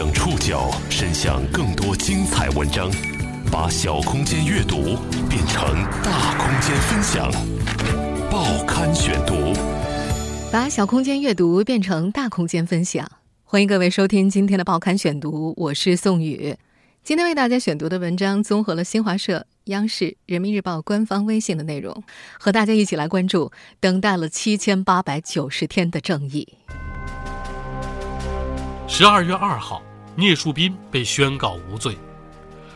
将触角伸向更多精彩文章，把小空间阅读变成大空间分享。报刊选读，把小空间阅读变成大空间分享。欢迎各位收听今天的报刊选读，我是宋宇。今天为大家选读的文章综合了新华社、央视、人民日报官方微信的内容，和大家一起来关注等待了七千八百九十天的正义。十二月二号，聂树斌被宣告无罪。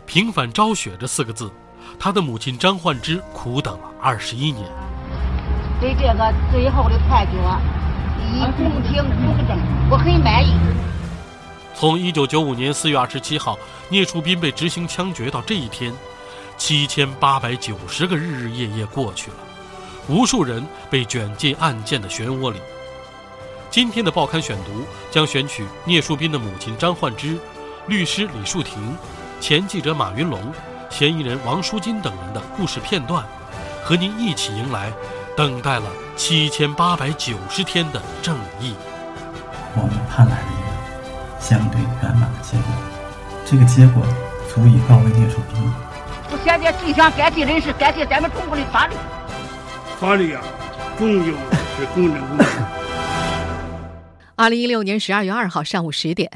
平反昭雪这四个字，他的母亲张焕之苦等了二十一年。对这个最后的判决，以公平公正，我很满意。从一九九五年四月二十七号聂树斌被执行枪决到这一天，七千八百九十个日日夜夜过去了，无数人被卷进案件的漩涡里。今天的报刊选读将选取聂树斌的母亲张焕芝、律师李树婷、前记者马云龙、嫌疑人王书金等人的故事片段，和您一起迎来等待了七千八百九十天的正义。我们盼来了一个相对圆满的结果，这个结果足以告慰聂树斌。我现在最想感谢人是感谢咱们中国的法律。法律啊，终究是公正公平。二零一六年十二月二号上午十点，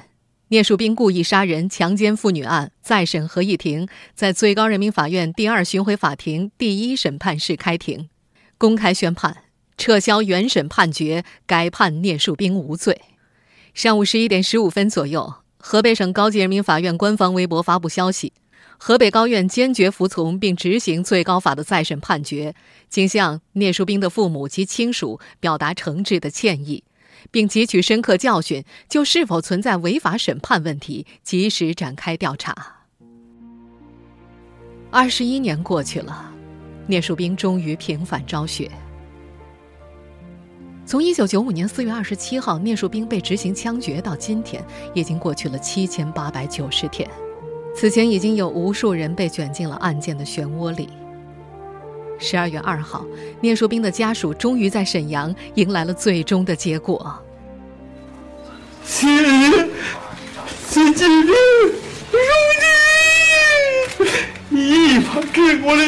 聂树斌故意杀人、强奸妇女案再审合议庭在最高人民法院第二巡回法庭第一审判室开庭，公开宣判，撤销原审判决，改判聂树斌无罪。上午十一点十五分左右，河北省高级人民法院官方微博发布消息：河北高院坚决服从并执行最高法的再审判决，仅向聂树斌的父母及亲属表达诚挚的歉意。并汲取深刻教训，就是否存在违法审判问题，及时展开调查。二十一年过去了，聂树斌终于平反昭雪。从一九九五年四月二十七号聂树斌被执行枪决到今天，已经过去了七千八百九十天。此前已经有无数人被卷进了案件的漩涡里。十二月二号，聂树斌的家属终于在沈阳迎来了最终的结果。谢谢，谢谢你，如今你一方治国的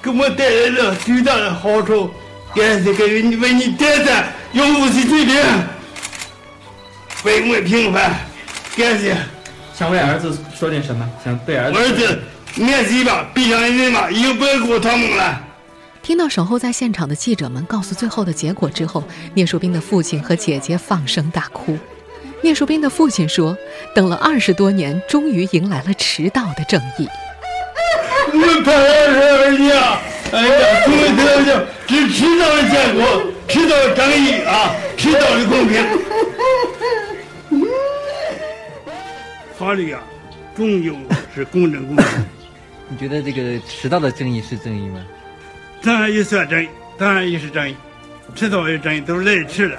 给我带来了巨大的好处，感谢给你为你点赞，永不起退兵，为我平反，感谢。想为儿子说点什么？想对儿子？儿子，免息吧，闭上眼睛吧，以后不要给我做梦了。听到守候在现场的记者们告诉最后的结果之后，聂树斌的父亲和姐姐放声大哭。聂树斌的父亲说：“等了二十多年，终于迎来了迟到的正义。”我们盼儿子呀，哎呀，终于得到这迟到的结果，迟到的正义啊，迟到的公平。法律啊，终究是公正公平。你觉得这个迟到的正义是正义吗？当然也算正义，当然也是正义，迟早也正义，都是来迟了，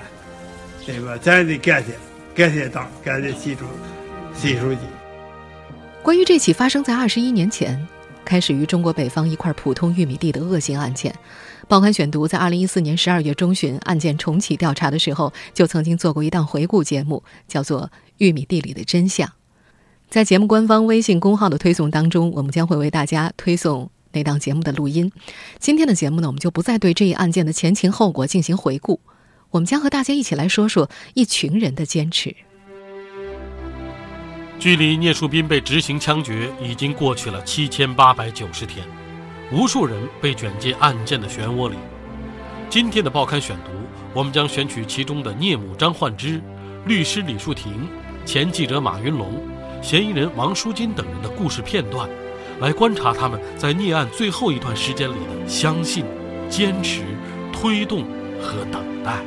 对吧？咱得感谢，感谢党，感谢习主习书记。关于这起发生在二十一年前、开始于中国北方一块普通玉米地的恶性案件，报刊选读在二零一四年十二月中旬案件重启调查的时候，就曾经做过一档回顾节目，叫做《玉米地里的真相》。在节目官方微信公号的推送当中，我们将会为大家推送。那档节目的录音，今天的节目呢，我们就不再对这一案件的前情后果进行回顾，我们将和大家一起来说说一群人的坚持。距离聂树斌被执行枪决已经过去了七千八百九十天，无数人被卷进案件的漩涡里。今天的报刊选读，我们将选取其中的聂母张焕芝、律师李树亭、前记者马云龙、嫌疑人王淑金等人的故事片段。来观察他们在聂案最后一段时间里的相信、坚持、推动和等待。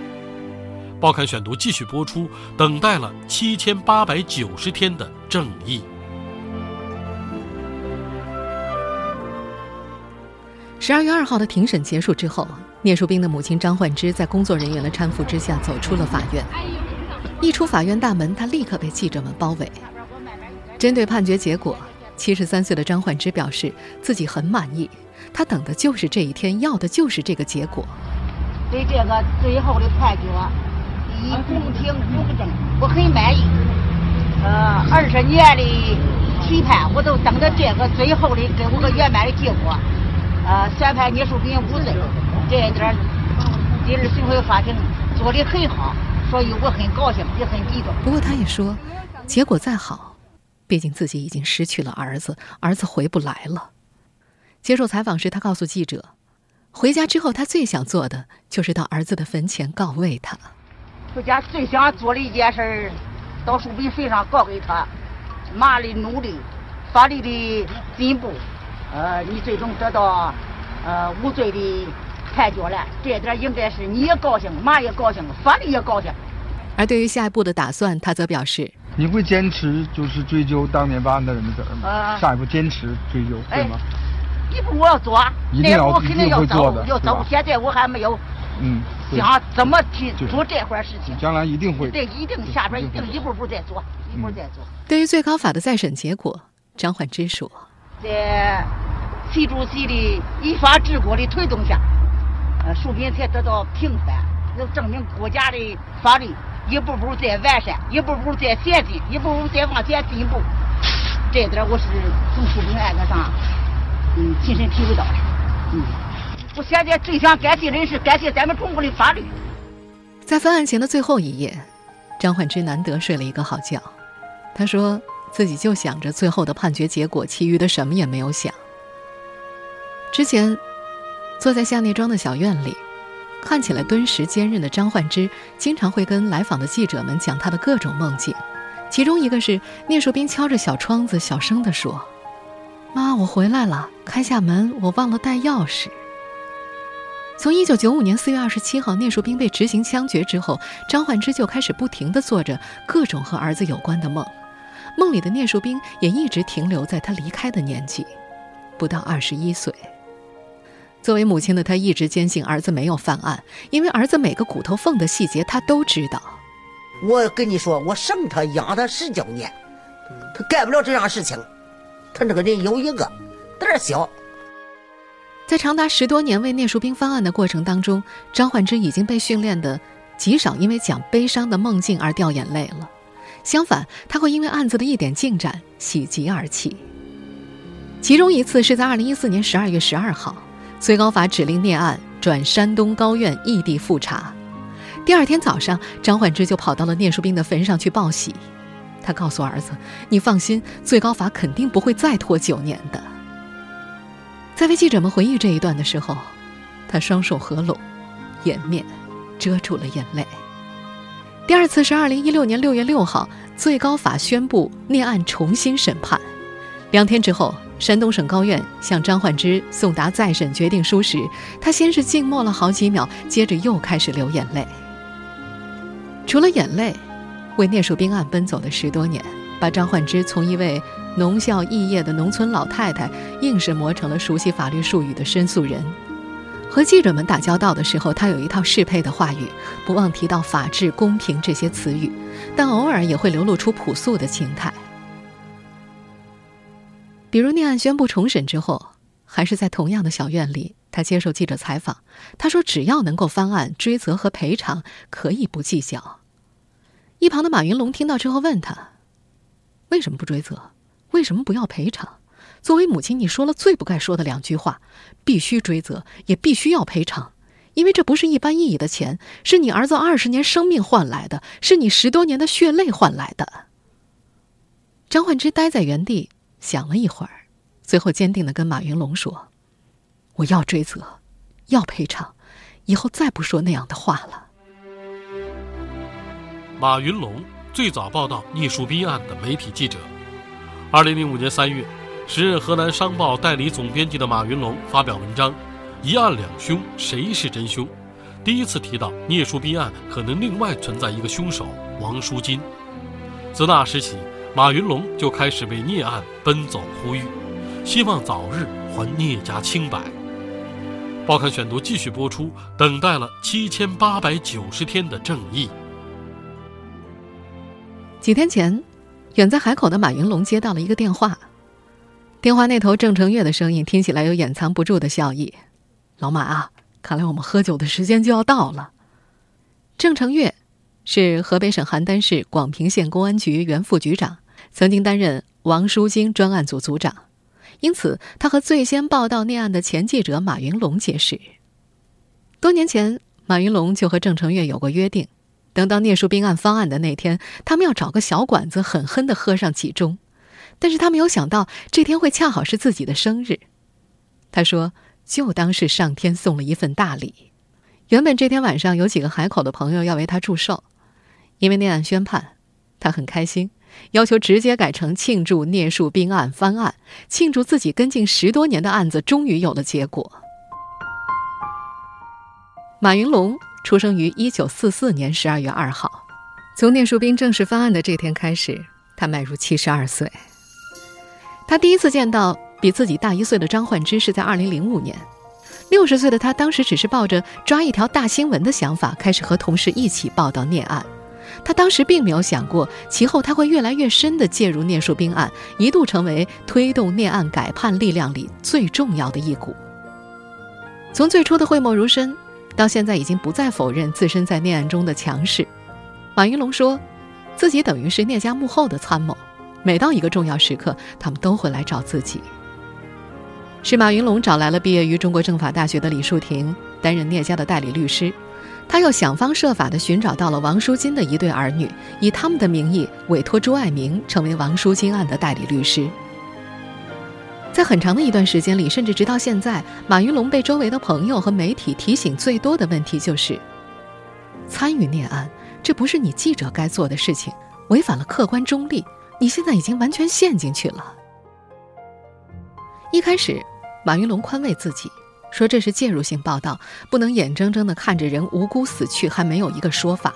报刊选读继续播出，等待了七千八百九十天的正义。十二月二号的庭审结束之后，聂树斌的母亲张焕芝在工作人员的搀扶之下走出了法院。一出法院大门，他立刻被记者们包围。针对判决结果。七十三岁的张焕芝表示，自己很满意，他等的就是这一天，要的就是这个结果。对这个最后的判决，以公平公正，我很满意。呃，二十年的期盼，我都等着这个最后的给我个圆满的结果。呃，宣判聂树斌无罪，这一点第二巡回法庭做的很好，所以我很高兴，也很激动。不过他也说，结果再好，毕竟自己已经失去了儿子，儿子回不来了。接受采访时，他告诉记者，回家之后他最想做的就是到儿子的坟前告慰他。回家最想做的一件事，到树斌坟上告给他，妈的努力，法律的进步，呃，你最终得到呃无罪的判决了，这点应该是你也高兴，妈也高兴，法律也高兴。而对于下一步的打算，他则表示：你会坚持就是追究当年办案的人的责任吗？下一步坚持追究，对吗？一步我要做，一定要我肯定要走，要走。现在我还没有，嗯，想怎么去做这块事情。将来一定会，对，一定下边一定一步步再做，一步再做。对于最高法的再审结果，张焕之说：在习主席的依法治国的推动下，呃，树斌才得到平反，要证明国家的法律一步步在完善，一步步在前进，一步步在往前进步。这点我是从树斌案子上。嗯，亲身体会到的。嗯，我现在最想感谢的是感谢咱们中国的法律。在翻案前的最后一夜，张焕之难得睡了一个好觉。他说自己就想着最后的判决结果，其余的什么也没有想。之前坐在夏内庄的小院里，看起来敦实坚韧的张焕之，经常会跟来访的记者们讲他的各种梦境。其中一个是聂树斌敲着小窗子，小声地说。妈，我回来了。开下门，我忘了带钥匙。从一九九五年四月二十七号聂树斌被执行枪决之后，张焕之就开始不停地做着各种和儿子有关的梦。梦里的聂树斌也一直停留在他离开的年纪，不到二十一岁。作为母亲的她一直坚信儿子没有犯案，因为儿子每个骨头缝的细节她都知道。我跟你说，我生他养他十九年，他干不了这样事情。他这个人有一个胆小，在长达十多年为聂树斌翻案的过程当中，张焕之已经被训练的极少因为讲悲伤的梦境而掉眼泪了。相反，他会因为案子的一点进展喜极而泣。其中一次是在二零一四年十二月十二号，最高法指令聂案转山东高院异地复查。第二天早上，张焕之就跑到了聂树斌的坟上去报喜。他告诉儿子：“你放心，最高法肯定不会再拖九年的。”在为记者们回忆这一段的时候，他双手合拢，掩面遮住了眼泪。第二次是二零一六年六月六号，最高法宣布聂案重新审判。两天之后，山东省高院向张焕之送达再审决定书时，他先是静默了好几秒，接着又开始流眼泪。除了眼泪。为聂树斌案奔走的十多年，把张焕之从一位农校肄业的农村老太太，硬是磨成了熟悉法律术语的申诉人。和记者们打交道的时候，他有一套适配的话语，不忘提到法治、公平这些词语，但偶尔也会流露出朴素的情态。比如，聂案宣布重审之后，还是在同样的小院里，他接受记者采访，他说：“只要能够翻案，追责和赔偿可以不计较。”一旁的马云龙听到之后问他：“为什么不追责？为什么不要赔偿？作为母亲，你说了最不该说的两句话：必须追责，也必须要赔偿，因为这不是一般意义的钱，是你儿子二十年生命换来的，是你十多年的血泪换来的。”张焕之呆在原地想了一会儿，最后坚定的跟马云龙说：“我要追责，要赔偿，以后再不说那样的话了。”马云龙最早报道聂树斌案的媒体记者。二零零五年三月，时任河南商报代理总编辑的马云龙发表文章《一案两凶，谁是真凶》，第一次提到聂树斌案可能另外存在一个凶手王书金。自那时起，马云龙就开始为聂案奔走呼吁，希望早日还聂家清白。报刊选读继续播出，等待了七千八百九十天的正义。几天前，远在海口的马云龙接到了一个电话，电话那头郑成月的声音听起来有掩藏不住的笑意。老马啊，看来我们喝酒的时间就要到了。郑成月是河北省邯郸市广平县公安局原副局长，曾经担任王书金专案组组长，因此他和最先报道聂案的前记者马云龙结识。多年前，马云龙就和郑成月有过约定，等到聂树斌案方案的那天，他们要找个小馆子狠狠地喝上几盅。但是他没有想到，这天会恰好是自己的生日。他说：“就当是上天送了一份大礼。”原本这天晚上有几个海口的朋友要为他祝寿，因为那案宣判，他很开心，要求直接改成庆祝聂树斌案翻案，庆祝自己跟进十多年的案子终于有了结果。马云龙出生于一九四四年十二月二号，从聂树斌正式翻案的这天开始，他迈入七十二岁。他第一次见到比自己大一岁的张焕之是在二零零五年，六十岁的他当时只是抱着抓一条大新闻的想法开始和同事一起报道聂案，他当时并没有想过其后他会越来越深地介入聂树斌案，一度成为推动聂案改判力量里最重要的一股。从最初的讳莫如深。到现在已经不再否认自身在聂案中的强势，马云龙说，自己等于是聂家幕后的参谋，每到一个重要时刻，他们都会来找自己。是马云龙找来了毕业于中国政法大学的李树亭担任聂家的代理律师，他又想方设法地寻找到了王淑金的一对儿女，以他们的名义委托朱爱明成为王淑金案的代理律师。在很长的一段时间里，甚至直到现在，马云龙被周围的朋友和媒体提醒最多的问题就是：参与聂案，这不是你记者该做的事情，违反了客观中立。你现在已经完全陷进去了。一开始，马云龙宽慰自己，说这是介入性报道，不能眼睁睁地看着人无辜死去还没有一个说法。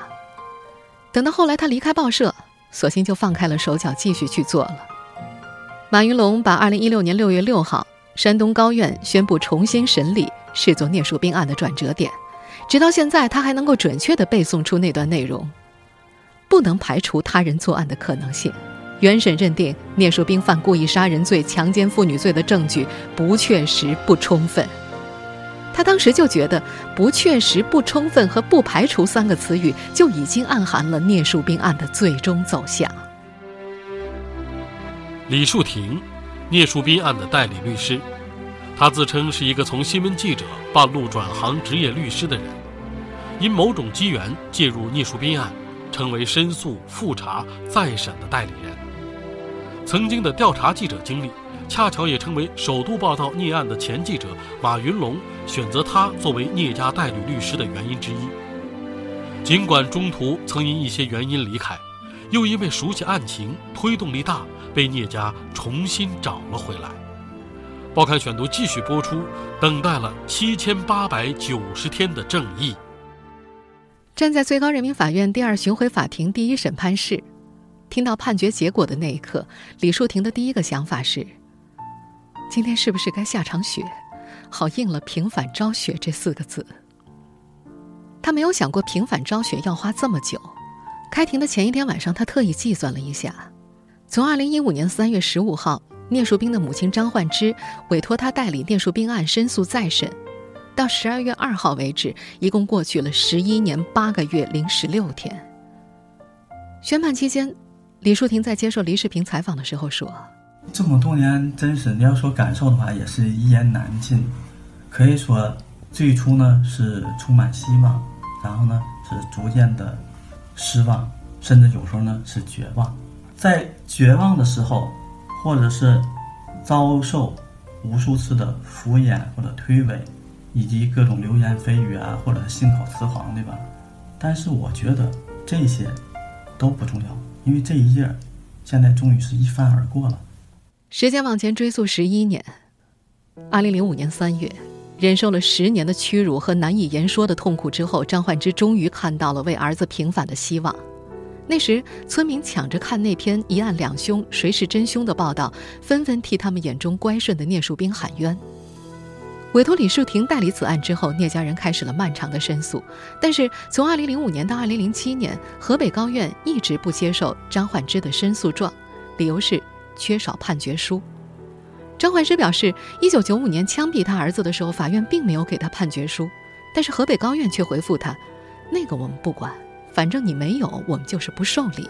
等到后来他离开报社，索性就放开了手脚，继续去做了。马云龙把2016年6月6号山东高院宣布重新审理视作聂树斌案的转折点，直到现在，他还能够准确地背诵出那段内容。不能排除他人作案的可能性。原审认定聂树斌犯故意杀人罪、强奸妇女罪的证据不确实、不充分。他当时就觉得“不确实、不充分”和“不排除”三个词语就已经暗含了聂树斌案的最终走向。李树亭，聂树斌案的代理律师，他自称是一个从新闻记者半路转行职业律师的人，因某种机缘介入聂树斌案，成为申诉、复查、再审的代理人。曾经的调查记者经历，恰巧也成为首都报道聂案的前记者马云龙选择他作为聂家代理律师的原因之一。尽管中途曾因一些原因离开，又因为熟悉案情，推动力大。被聂家重新找了回来。报刊选读继续播出，等待了七千八百九十天的正义。站在最高人民法院第二巡回法庭第一审判室，听到判决结果的那一刻，李树婷的第一个想法是：今天是不是该下场雪，好应了“平反昭雪”这四个字？他没有想过“平反昭雪”要花这么久。开庭的前一天晚上，他特意计算了一下。从二零一五年三月十五号，聂树斌的母亲张焕之委托他代理聂树斌案申诉再审，到十二月二号为止，一共过去了十一年八个月零十六天。宣判期间，李树庭在接受黎世平采访的时候说：“这么多年真是你要说感受的话，也是一言难尽。可以说，最初呢是充满希望，然后呢是逐渐的失望，甚至有时候呢是绝望。”在绝望的时候，或者是遭受无数次的敷衍或者推诿，以及各种流言蜚语啊，或者信口雌黄，对吧？但是我觉得这些都不重要，因为这一页现在终于是一翻而过了。时间往前追溯十一年，二零零五年三月，忍受了十年的屈辱和难以言说的痛苦之后，张焕之终于看到了为儿子平反的希望。那时，村民抢着看那篇“一案两凶，谁是真凶”的报道，纷纷替他们眼中乖顺的聂树斌喊冤。委托李树亭代理此案之后，聂家人开始了漫长的申诉。但是，从2005年到2007年，河北高院一直不接受张焕之的申诉状，理由是缺少判决书。张焕之表示，1995年枪毙他儿子的时候，法院并没有给他判决书，但是河北高院却回复他：“那个我们不管。”反正你没有，我们就是不受理。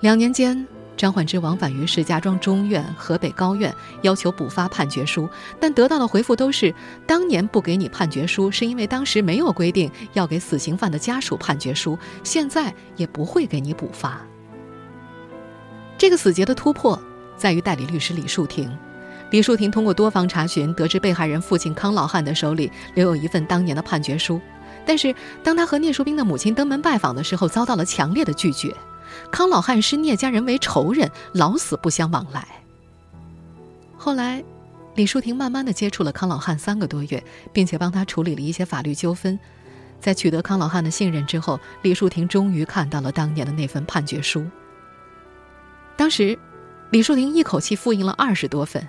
两年间，张焕之往返于石家庄中院、河北高院，要求补发判决书，但得到的回复都是：当年不给你判决书，是因为当时没有规定要给死刑犯的家属判决书，现在也不会给你补发。这个死结的突破在于代理律师李树庭。李树庭通过多方查询，得知被害人父亲康老汉的手里留有一份当年的判决书，但是当他和聂树斌的母亲登门拜访的时候，遭到了强烈的拒绝。康老汉视聂家人为仇人，老死不相往来。后来，李树庭慢慢的接触了康老汉三个多月，并且帮他处理了一些法律纠纷。在取得康老汉的信任之后，李树庭终于看到了当年的那份判决书。当时，李树庭一口气复印了二十多份。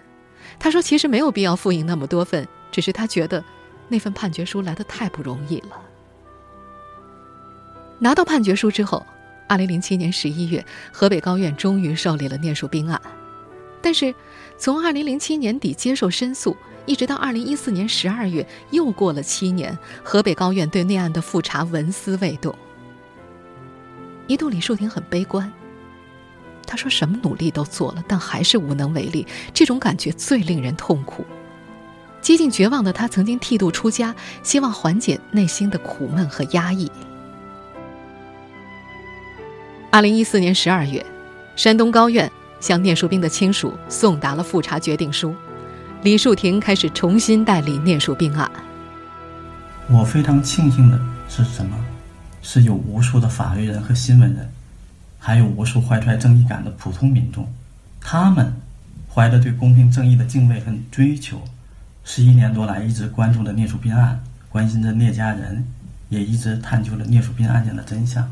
他说：“其实没有必要复印那么多份，只是他觉得那份判决书来的太不容易了。”拿到判决书之后，二零零七年十一月，河北高院终于受理了聂树斌案。但是，从二零零七年底接受申诉，一直到二零一四年十二月，又过了七年，河北高院对内案的复查纹丝未动。一度，李树亭很悲观。他说：“什么努力都做了，但还是无能为力。这种感觉最令人痛苦。接近绝望的他，曾经剃度出家，希望缓解内心的苦闷和压抑。”二零一四年十二月，山东高院向聂树斌的亲属送达了复查决定书，李树庭开始重新代理聂树斌案。我非常庆幸的是什么？是有无数的法律人和新闻人。还有无数怀揣正义感的普通民众，他们怀着对公平正义的敬畏和追求，十一年多来一直关注着聂树斌案，关心着聂家人，也一直探究着聂树斌案件的真相。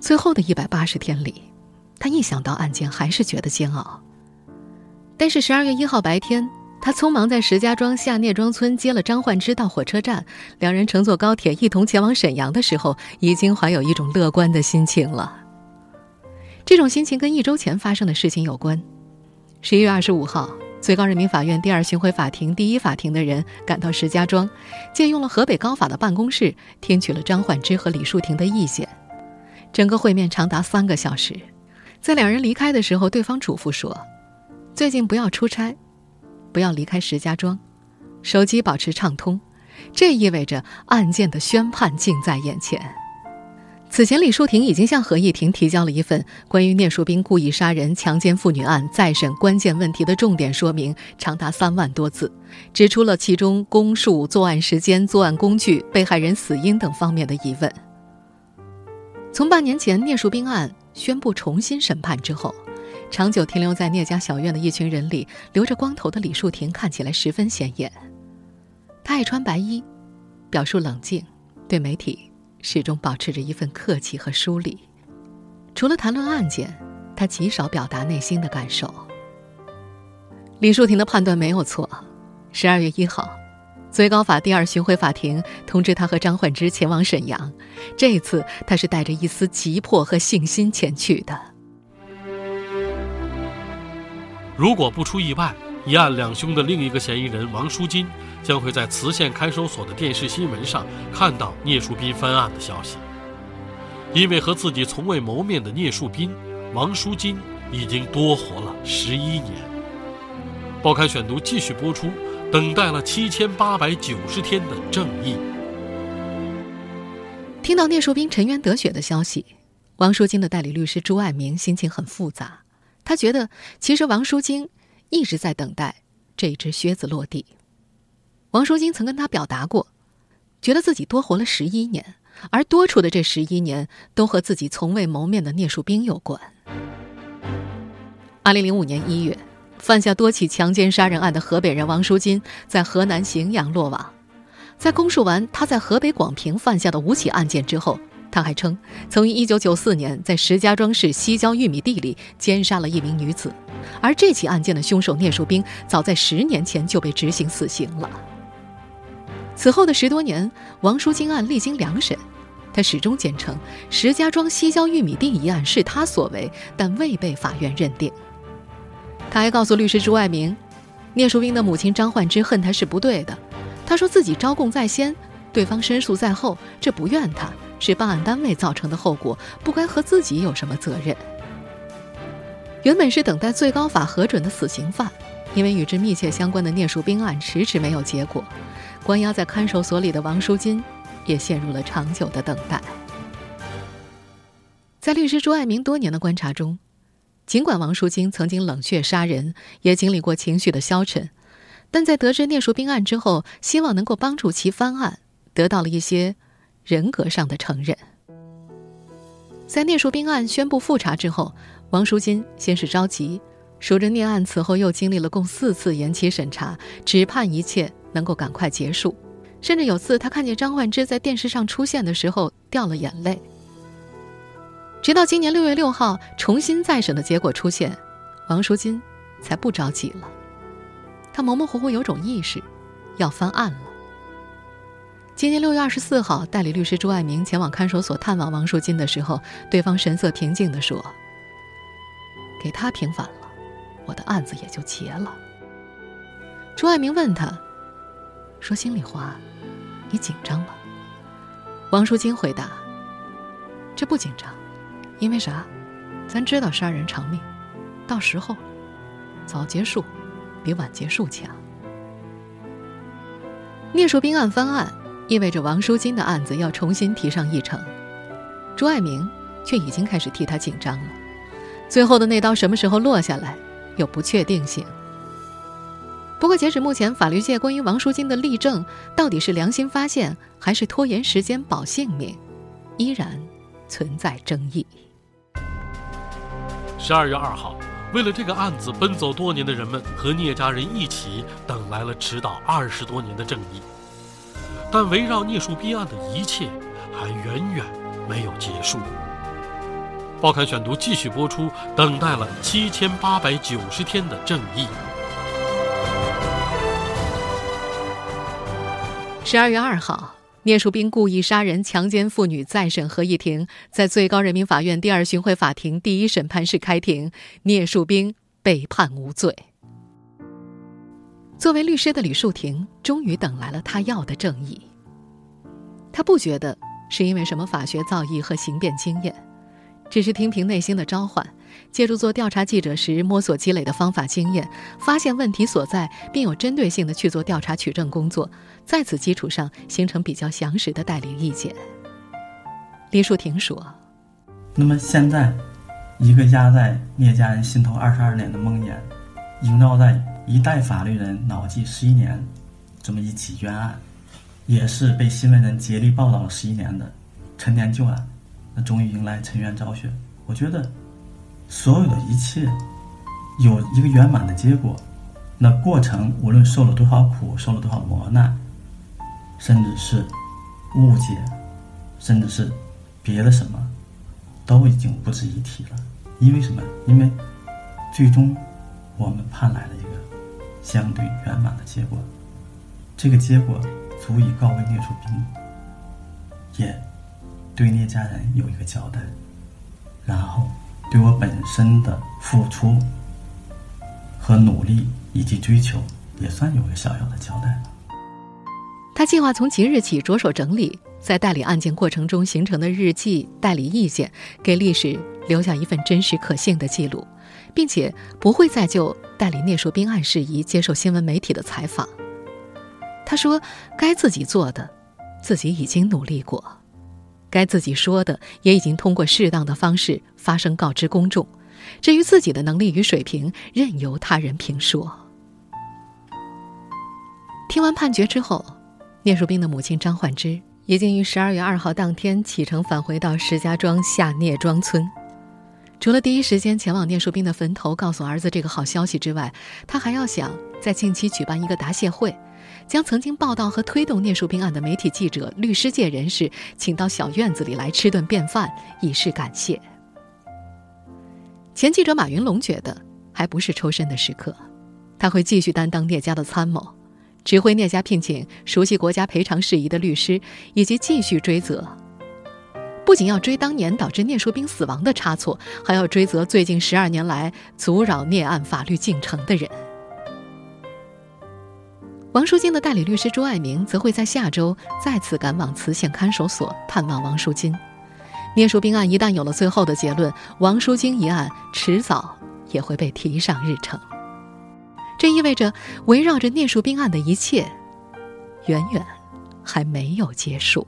最后的一百八十天里，他一想到案件还是觉得煎熬。但是十二月一号白天，他匆忙在石家庄下聂庄村接了张焕之到火车站，两人乘坐高铁一同前往沈阳的时候，已经怀有一种乐观的心情了。这种心情跟一周前发生的事情有关。十一月二十五号，最高人民法院第二巡回法庭第一法庭的人赶到石家庄，借用了河北高法的办公室，听取了张焕之和李树亭的意见。整个会面长达三个小时。在两人离开的时候，对方嘱咐说：“最近不要出差，不要离开石家庄，手机保持畅通。”这意味着案件的宣判近在眼前。此前，李树庭已经向合议庭提交了一份关于聂树斌故意杀人、强奸妇女案再审关键问题的重点说明，长达三万多字，指出了其中公诉、作案时间、作案工具、被害人死因等方面的疑问。从半年前聂树斌案宣布重新审判之后，长久停留在聂家小院的一群人里，留着光头的李树庭看起来十分显眼。他爱穿白衣，表述冷静，对媒体。始终保持着一份客气和疏离，除了谈论案件，他极少表达内心的感受。李树庭的判断没有错，十二月一号，最高法第二巡回法庭通知他和张焕之前往沈阳，这一次他是带着一丝急迫和信心前去的。如果不出意外。一案两凶的另一个嫌疑人王书金将会在磁县看守所的电视新闻上看到聂树斌翻案的消息。因为和自己从未谋面的聂树斌，王书金已经多活了十一年。报刊选读继续播出，等待了七千八百九十天的正义。听到聂树斌沉冤得雪的消息，王书金的代理律师朱爱明心情很复杂。他觉得，其实王书金。一直在等待这只靴子落地。王淑金曾跟他表达过，觉得自己多活了十一年，而多出的这十一年都和自己从未谋面的聂树斌有关。二零零五年一月，犯下多起强奸杀人案的河北人王淑金在河南荥阳落网。在供述完他在河北广平犯下的五起案件之后，他还称，曾于1994年在石家庄市西郊玉米地里奸杀了一名女子，而这起案件的凶手聂树斌早在十年前就被执行死刑了。此后的十多年，王淑金案历经两审，他始终坚称石家庄西郊玉米地一案是他所为，但未被法院认定。他还告诉律师朱爱明，聂树斌的母亲张焕之恨他是不对的，他说自己招供在先，对方申诉在后，这不怨他。是办案单位造成的后果，不该和自己有什么责任。原本是等待最高法核准的死刑犯，因为与之密切相关的聂树斌案迟迟没有结果，关押在看守所里的王淑金也陷入了长久的等待。在律师朱爱明多年的观察中，尽管王淑金曾经冷血杀人，也经历过情绪的消沉，但在得知聂树斌案之后，希望能够帮助其翻案，得到了一些人格上的承认。在聂树斌案宣布复查之后，王淑金先是着急，说着聂案此后又经历了共四次延期审查，只盼一切能够赶快结束。甚至有次他看见张焕之在电视上出现的时候，掉了眼泪。直到今年六月六号重新再审的结果出现，王淑金才不着急了。他模模糊糊有种意识，要翻案了。今年六月二十四号，代理律师朱爱明前往看守所探望王淑金的时候，对方神色平静地说：“给他平反了，我的案子也就结了。”朱爱明问他：“说心里话，你紧张吗？”王淑金回答：“这不紧张。”因为啥？咱知道杀人偿命，到时候早结束比晚结束强。聂树斌案翻案，意味着王淑金的案子要重新提上议程。朱爱明却已经开始替他紧张了。最后的那刀什么时候落下来，有不确定性。不过截止目前，法律界关于王淑金的立证到底是良心发现还是拖延时间保性命，依然存在争议。十二月二号，为了这个案子奔走多年的人们和聂家人一起等来了迟到二十多年的正义。但围绕聂树斌案的一切还远远没有结束。报刊选读继续播出，等待了七千八百九十天的正义。十二月二号。聂树斌故意杀人、强奸妇女再审合议庭在最高人民法院第二巡回法庭第一审判室开庭，聂树斌被判无罪。作为律师的吕树庭终于等来了他要的正义。他不觉得是因为什么法学造诣和刑辩经验，只是听凭内心的召唤。借助做调查记者时摸索积累的方法经验，发现问题所在，并有针对性的去做调查取证工作，在此基础上形成比较详实的代理意见。李树庭说：“那么现在，一个压在聂家人心头二十二年的梦魇，萦绕在一代法律人脑际十一年，这么一起冤案，也是被新闻人竭力报道了十一年的陈年旧案，那终于迎来沉冤昭雪。我觉得。”所有的一切有一个圆满的结果，那过程无论受了多少苦，受了多少磨难，甚至是误解，甚至是别的什么，都已经不值一提了。因为什么？因为最终我们盼来了一个相对圆满的结果，这个结果足以告慰聂树斌，也对聂家人有一个交代，然后。对我本身的付出和努力以及追求，也算有个小小的交代了。他计划从即日起着手整理在代理案件过程中形成的日记、代理意见，给历史留下一份真实可信的记录，并且不会再就代理聂树斌案事宜接受新闻媒体的采访。他说：“该自己做的，自己已经努力过。”该自己说的也已经通过适当的方式发声告知公众，至于自己的能力与水平，任由他人评说。听完判决之后，聂树斌的母亲张焕之已经于十二月二号当天启程返回到石家庄下聂庄村。除了第一时间前往聂树斌的坟头告诉儿子这个好消息之外，他还要想在近期举办一个答谢会。将曾经报道和推动聂树斌案的媒体记者、律师界人士请到小院子里来吃顿便饭，以示感谢。前记者马云龙觉得还不是抽身的时刻，他会继续担当聂家的参谋，指挥聂家聘请熟悉国家赔偿事宜的律师，以及继续追责。不仅要追当年导致聂树斌死亡的差错，还要追责最近十二年来阻扰聂案法律进程的人。王淑金的代理律师朱爱明则会在下周再次赶往磁县看守所探望王淑金。聂树斌案一旦有了最后的结论，王淑金一案迟早也会被提上日程。这意味着，围绕着聂树斌案的一切，远远还没有结束。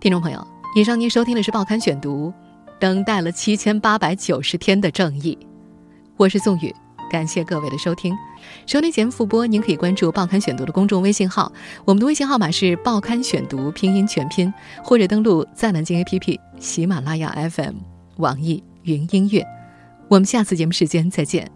听众朋友，以上您收听的是《报刊选读》，等待了七千八百九十天的正义，我是宋宇，感谢各位的收听。收听节目复播，您可以关注《报刊选读》的公众微信号，我们的微信号码是“报刊选读”拼音全拼，或者登录在南京 APP、喜马拉雅 FM、网易云音乐。我们下次节目时间再见。